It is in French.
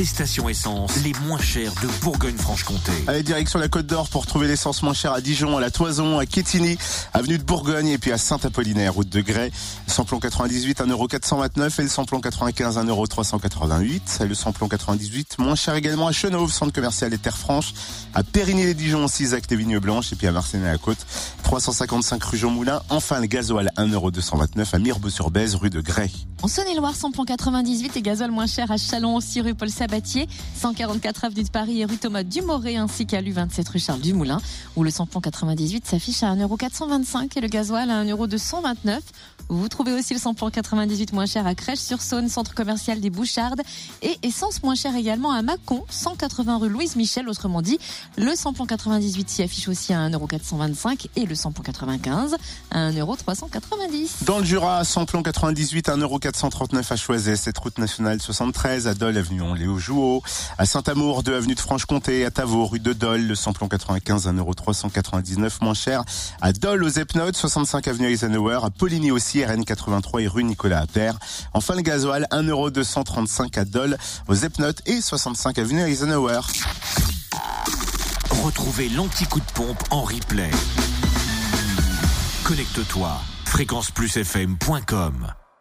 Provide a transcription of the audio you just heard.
les stations essence les moins chères de Bourgogne-Franche-Comté. Allez, direction la Côte d'Or pour trouver l'essence moins chère à Dijon, à la Toison, à Quétigny, avenue de Bourgogne et puis à Saint-Apollinaire, route de Grès. Samplon 98, 1,429€ et le samplon 95, 1,388€. Et le samplon 98, moins cher également à Chenauve, centre commercial des Terres Franches, à Périgny-les-Dijon, 6 actes et Vignes Blanches et puis à Marseille à la Côte, 355 rue Jean Moulin. Enfin, le gasoil 1,229€ à Mirbeau-sur-Bèze, rue de Grès. En Saône-et-Loire, samplon 98 et gasoil moins cher à Chalon, aussi rue Paul Sabatier, 144 avenue de Paris et rue Thomas Dumoré, ainsi qu'à l'U27 rue Charles Dumoulin, où le samplon 98 s'affiche à 1,425€ et le gasoil à 1,229€. Vous trouvez aussi le samplon 98 moins cher à Crèche-sur-Saône, centre commercial des Bouchardes, et essence moins cher également à Mâcon, 180 rue Louise Michel, autrement dit, le samplon 98 s'y affiche aussi à 1,425€ et le samplon 95 à 1,390€. Dans le Jura, samplon 98 à 1,439€ à Choiset, cette route nationale 73 à Dole, avenue Léo Jouot, à Saint-Amour, 2 avenue de Franche-Comté, à Tavaux, rue de Dole, le samplon 95, 1,399€ moins cher, à Dole aux Epnotes, 65 avenue Eisenhower, à Poligny aussi, RN 83 et rue Nicolas Appert. Enfin le gasoil, 1,235€ à Dole, aux Epnotes et 65 avenue Eisenhower. Retrouvez l'anti-coup de pompe en replay. Connecte-toi, fréquenceplusfm.com.